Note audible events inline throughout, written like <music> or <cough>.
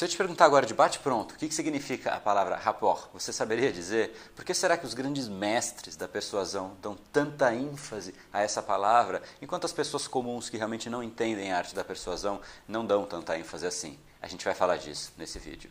Se eu te perguntar agora de bate-pronto, o que, que significa a palavra rapport, você saberia dizer? Por que será que os grandes mestres da persuasão dão tanta ênfase a essa palavra, enquanto as pessoas comuns que realmente não entendem a arte da persuasão não dão tanta ênfase assim? A gente vai falar disso nesse vídeo.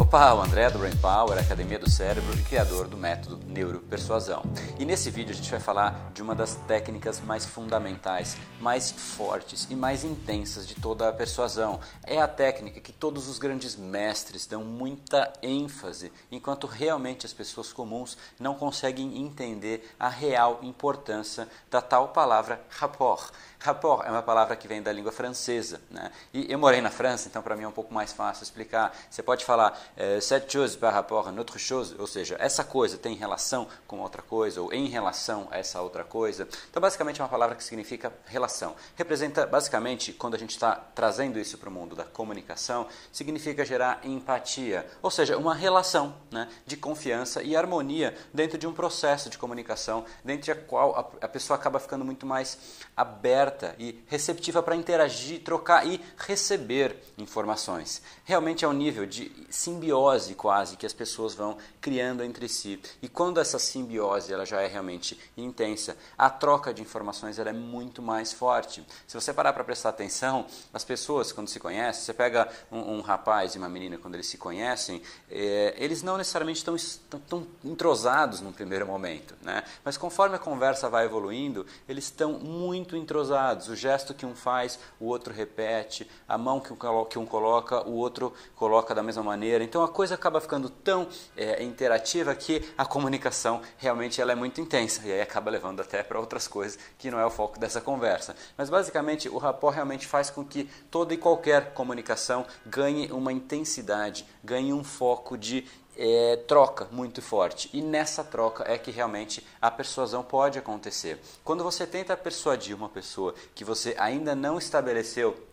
Opa, o André do Brain Power, Academia do Cérebro e criador do método Neuropersuasão. E nesse vídeo a gente vai falar de uma das técnicas mais fundamentais, mais fortes e mais intensas de toda a persuasão. É a técnica que todos os grandes mestres dão muita ênfase, enquanto realmente as pessoas comuns não conseguem entender a real importância da tal palavra rapport. Rapport é uma palavra que vem da língua francesa. Né? E eu morei na França, então para mim é um pouco mais fácil explicar. Você pode falar cette chose par rapport à notre chose, ou seja, essa coisa tem relação com outra coisa, ou em relação a essa outra coisa. Então, basicamente, é uma palavra que significa relação. Representa, basicamente, quando a gente está trazendo isso para o mundo da comunicação, significa gerar empatia, ou seja, uma relação né, de confiança e harmonia dentro de um processo de comunicação, dentro da qual a, pessoa acaba ficando muito mais aberta e receptiva para interagir, trocar e receber informações. Realmente é um nível de simbiose simbiose quase que as pessoas vão criando entre si. E quando essa simbiose ela já é realmente intensa, a troca de informações ela é muito mais forte. Se você parar para prestar atenção, as pessoas quando se conhecem, você pega um, um rapaz e uma menina quando eles se conhecem, é, eles não necessariamente estão, estão, estão entrosados no primeiro momento, né? mas conforme a conversa vai evoluindo, eles estão muito entrosados. O gesto que um faz, o outro repete, a mão que um coloca, o outro coloca da mesma maneira. Então a coisa acaba ficando tão é, interativa que a comunicação realmente ela é muito intensa e aí acaba levando até para outras coisas que não é o foco dessa conversa. Mas basicamente o rapport realmente faz com que toda e qualquer comunicação ganhe uma intensidade, ganhe um foco de é, troca muito forte. E nessa troca é que realmente a persuasão pode acontecer. Quando você tenta persuadir uma pessoa que você ainda não estabeleceu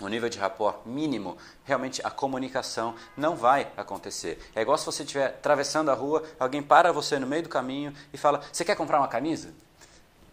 o nível de rapport mínimo, realmente a comunicação não vai acontecer. É igual se você estiver atravessando a rua, alguém para você no meio do caminho e fala: Você quer comprar uma camisa?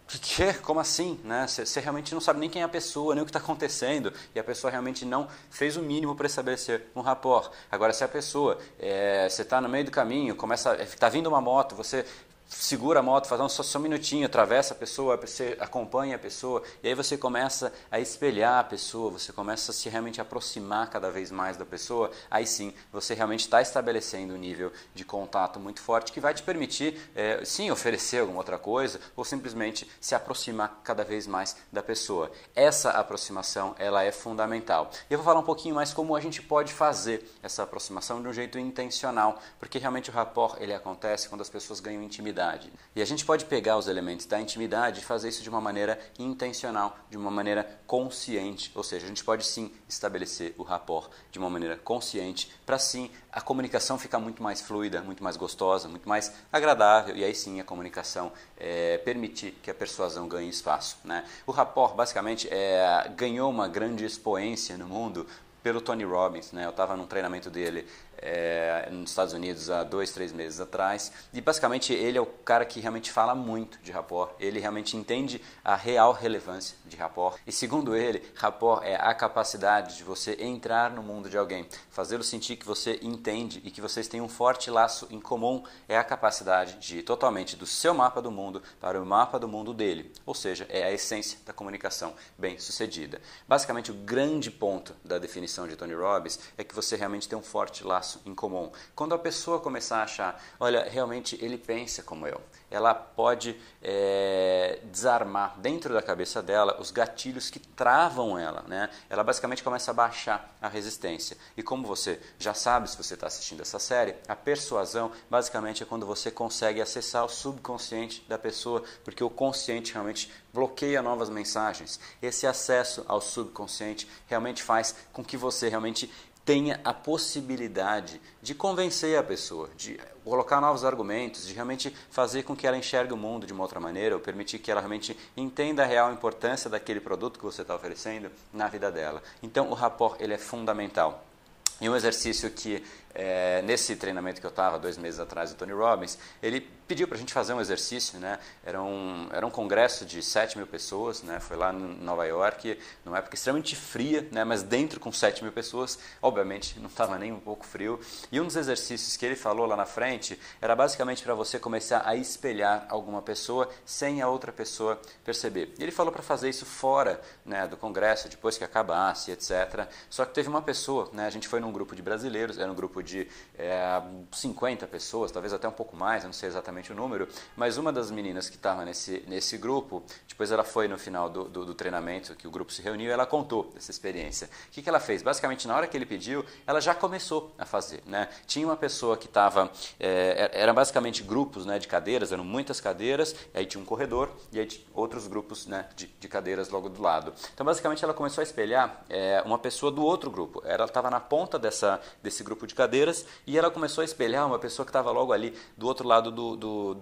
Que? Como assim? Né? Você realmente não sabe nem quem é a pessoa, nem o que está acontecendo, e a pessoa realmente não fez o mínimo para estabelecer um rapport. Agora, se a pessoa, é, você está no meio do caminho, começa, está vindo uma moto, você segura a moto, faz um, só, só um minutinho, atravessa a pessoa, você acompanha a pessoa, e aí você começa a espelhar a pessoa, você começa a se realmente aproximar cada vez mais da pessoa, aí sim você realmente está estabelecendo um nível de contato muito forte que vai te permitir, é, sim, oferecer alguma outra coisa, ou simplesmente se aproximar cada vez mais da pessoa. Essa aproximação, ela é fundamental. E eu vou falar um pouquinho mais como a gente pode fazer essa aproximação de um jeito intencional, porque realmente o rapport, ele acontece quando as pessoas ganham intimidade intimidade. E a gente pode pegar os elementos da intimidade e fazer isso de uma maneira intencional, de uma maneira consciente. Ou seja, a gente pode sim estabelecer o rapport de uma maneira consciente, para sim a comunicação ficar muito mais fluida, muito mais gostosa, muito mais agradável, e aí sim a comunicação é, permitir que a persuasão ganhe espaço. Né? O rapport, basicamente, é, ganhou uma grande expoência no mundo pelo Tony Robbins. Né? Eu estava num treinamento dele é, nos Estados Unidos há dois, três meses atrás. E basicamente ele é o cara que realmente fala muito de rapport. Ele realmente entende a real relevância de rapport. E segundo ele, rapport é a capacidade de você entrar no mundo de alguém, fazê-lo sentir que você entende e que vocês têm um forte laço em comum. É a capacidade de ir totalmente do seu mapa do mundo para o mapa do mundo dele. Ou seja, é a essência da comunicação bem sucedida. Basicamente, o grande ponto da definição de Tony Robbins é que você realmente tem um forte laço em comum. Quando a pessoa começar a achar, olha, realmente ele pensa como eu, ela pode é, desarmar dentro da cabeça dela os gatilhos que travam ela. Né? Ela basicamente começa a baixar a resistência. E como você já sabe, se você está assistindo essa série, a persuasão basicamente é quando você consegue acessar o subconsciente da pessoa, porque o consciente realmente bloqueia novas mensagens. Esse acesso ao subconsciente realmente faz com que você realmente tenha a possibilidade de convencer a pessoa, de colocar novos argumentos, de realmente fazer com que ela enxergue o mundo de uma outra maneira, ou permitir que ela realmente entenda a real importância daquele produto que você está oferecendo na vida dela. Então, o rapport ele é fundamental. E um exercício que é, nesse treinamento que eu estava dois meses atrás do Tony Robbins, ele pediu para a gente fazer um exercício, né? Era um, era um congresso de 7 mil pessoas, né? Foi lá em Nova York, numa época extremamente fria, né? Mas dentro com 7 mil pessoas, obviamente não estava nem um pouco frio. E um dos exercícios que ele falou lá na frente era basicamente para você começar a espelhar alguma pessoa sem a outra pessoa perceber. E ele falou para fazer isso fora, né? Do congresso, depois que acabasse, etc. Só que teve uma pessoa, né? A gente foi num grupo de brasileiros, era um grupo de é, 50 pessoas, talvez até um pouco mais, eu não sei exatamente o número, mas uma das meninas que estava nesse, nesse grupo, depois ela foi no final do, do, do, treinamento, que o grupo se reuniu, ela contou dessa experiência. O que, que ela fez? Basicamente, na hora que ele pediu, ela já começou a fazer. Né? Tinha uma pessoa que estava, é, era basicamente grupos né, de cadeiras, eram muitas cadeiras, aí tinha um corredor e aí outros grupos né, de, de cadeiras logo do lado. Então, basicamente, ela começou a espelhar é, uma pessoa do outro grupo. Ela estava na ponta dessa, desse grupo de cadeiras cadeiras e ela começou a espelhar uma pessoa que estava logo ali do outro lado do, do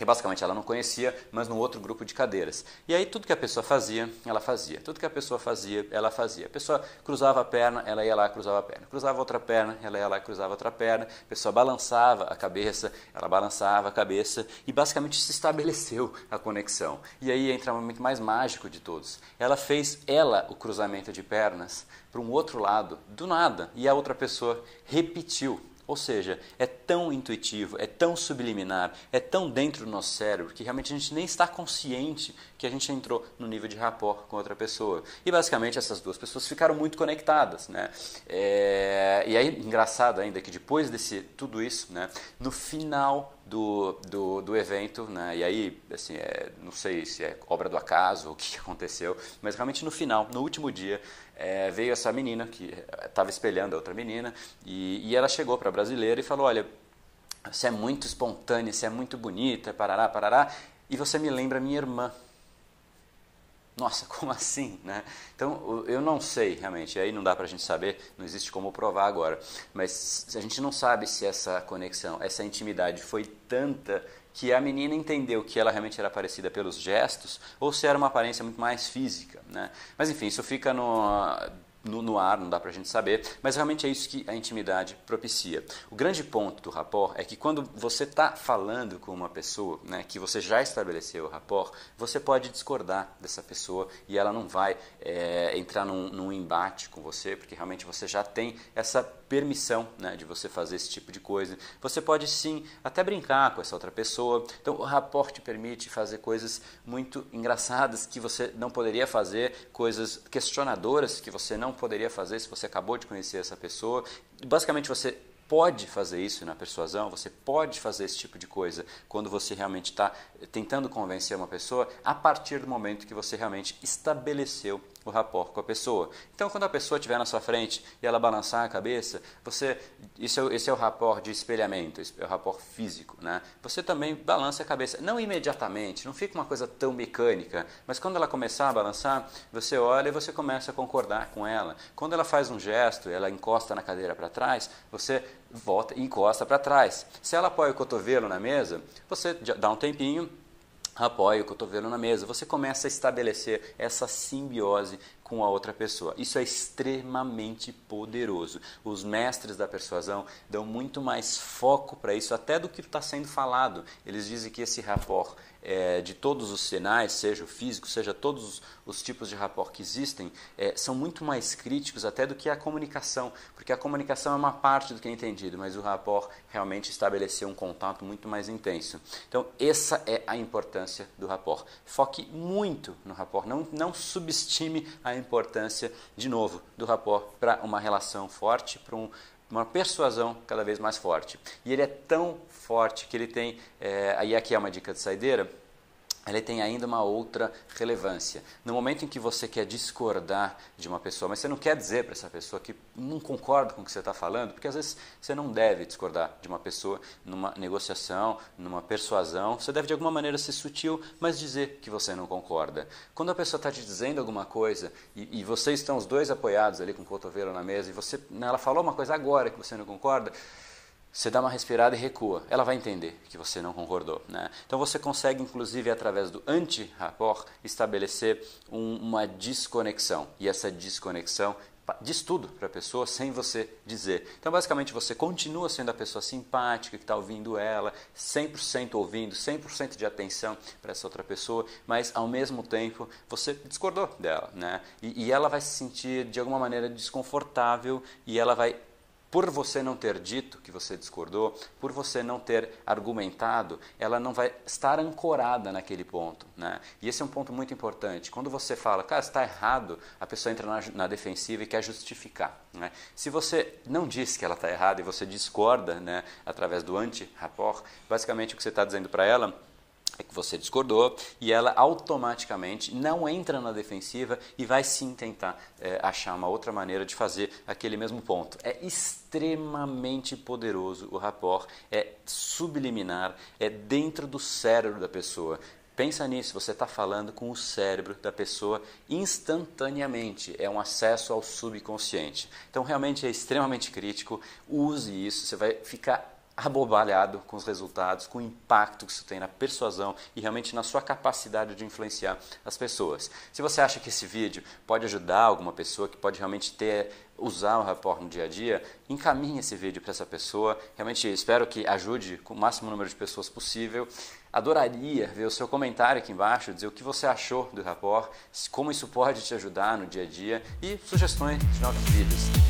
que basicamente ela não conhecia, mas no outro grupo de cadeiras. E aí tudo que a pessoa fazia, ela fazia. Tudo que a pessoa fazia, ela fazia. A pessoa cruzava a perna, ela ia lá cruzava a perna. Cruzava outra perna, ela ia lá cruzava outra perna. A pessoa balançava a cabeça, ela balançava a cabeça e basicamente se estabeleceu a conexão. E aí entra o momento mais mágico de todos. Ela fez ela o cruzamento de pernas para um outro lado, do nada, e a outra pessoa repetiu ou seja, é tão intuitivo, é tão subliminar, é tão dentro do nosso cérebro que realmente a gente nem está consciente que a gente entrou no nível de rapport com outra pessoa. E basicamente essas duas pessoas ficaram muito conectadas. Né? É... E aí, engraçado ainda que depois desse tudo isso, né, no final do, do, do evento, né? e aí, assim, é, não sei se é obra do acaso ou o que <laughs> aconteceu, mas realmente no final, no último dia, é, veio essa menina que estava espelhando a outra menina e, e ela chegou para a brasileira e falou: Olha, você é muito espontânea, você é muito bonita, parará, parará, e você me lembra minha irmã. Nossa, <laughs> como assim? Né? Então, eu não sei realmente, aí não dá para a gente saber, não existe como provar agora, mas a gente não sabe se essa conexão, essa intimidade foi tanta que a menina entendeu que ela realmente era parecida pelos gestos ou se era uma aparência muito mais física. Né? Mas enfim, isso fica no no, no, ar, não dá para a gente saber, mas realmente é isso que a intimidade propicia. O grande ponto do rapport é que quando você está falando com uma pessoa, né, que você já estabeleceu o rapport, você pode discordar dessa pessoa e ela não vai é, entrar num, num, embate com você, porque realmente você já tem essa permissão né, de você fazer esse tipo de coisa. Você pode sim até brincar com essa outra pessoa. Então o rapport te permite fazer coisas muito engraçadas que você não poderia fazer, coisas questionadoras que você não poderia fazer se você acabou de conhecer essa pessoa. Basicamente, você pode fazer isso na persuasão, você pode fazer esse tipo de coisa quando você realmente está tentando convencer uma pessoa a partir do momento que você realmente estabeleceu o rapport com a pessoa. Então, quando a pessoa estiver na sua frente e ela balançar a cabeça, você, isso é, esse é o rapport de espelhamento, é o rapport físico, né? Você também balança a cabeça, não imediatamente, não fica uma coisa tão mecânica, mas quando ela começar a balançar, você olha e você começa a concordar com ela. Quando ela faz um gesto, ela encosta na cadeira para trás, você volta e encosta para trás. Se ela apoia o cotovelo na mesa, você dá um tempinho, apoia o cotovelo na mesa, você começa a estabelecer essa simbiose com a outra pessoa. Isso é extremamente poderoso. Os mestres da persuasão dão muito mais foco para isso, até do que está sendo falado. Eles dizem que esse rapport é, de todos os sinais, seja o físico, seja todos os, os tipos de rapport que existem, é, são muito mais críticos até do que a comunicação, porque a comunicação é uma parte do que é entendido, mas o rapport realmente estabeleceu um contato muito mais intenso. Então, essa é a importância do rapport. Foque muito no rapport, não, não subestime a importância, de novo, do rapport para uma relação forte, para um uma persuasão cada vez mais forte. E ele é tão forte que ele tem, é, aí aqui é uma dica de saideira, ele tem ainda uma outra relevância. No momento em que você quer discordar de uma pessoa, mas você não quer dizer para essa pessoa que não concorda com o que você está falando, porque às vezes você não deve discordar de uma pessoa numa negociação, numa persuasão. Você deve de alguma maneira ser sutil, mas dizer que você não concorda. Quando a pessoa está te dizendo alguma coisa e, e, vocês estão os dois apoiados ali com o cotovelo na mesa e você, ela falou uma coisa agora que você não concorda, você dá uma respirada e recua. Ela vai entender que você não concordou. Né? Então você consegue, inclusive, através do anti-rapport, estabelecer um, uma desconexão. E essa desconexão diz tudo para a pessoa sem você dizer. Então, basicamente, você continua sendo a pessoa simpática que está ouvindo ela, 100% ouvindo, 100% de atenção para essa outra pessoa, mas ao mesmo tempo você discordou dela. Né? E, e ela vai se sentir de alguma maneira desconfortável e ela vai por você não ter dito que você discordou, por você não ter argumentado, ela não vai estar ancorada naquele ponto. Né? E esse é um ponto muito importante. Quando você fala, cara, está errado, a pessoa entra na, na defensiva e quer justificar. Né? Se você não diz que ela está errada e você discorda né, através do anti-rapport, basicamente o que você está dizendo para ela que você discordou e ela automaticamente não entra na defensiva e vai sim tentar é, achar uma outra maneira de fazer aquele mesmo ponto. É extremamente poderoso o rapport, é subliminar, é dentro do cérebro da pessoa. Pensa nisso, você está falando com o cérebro da pessoa instantaneamente, é um acesso ao subconsciente. Então, realmente é extremamente crítico, use isso, você vai ficar abobalhado com os resultados, com o impacto que isso tem na persuasão e realmente na sua capacidade de influenciar as pessoas. Se você acha que esse vídeo pode ajudar alguma pessoa que pode realmente ter usar o rapport no dia a dia, encaminhe esse vídeo para essa pessoa. Realmente espero que ajude com o máximo número de pessoas possível. Adoraria ver o seu comentário aqui embaixo, dizer o que você achou do rapport, como isso pode te ajudar no dia a dia e sugestões de novos vídeos.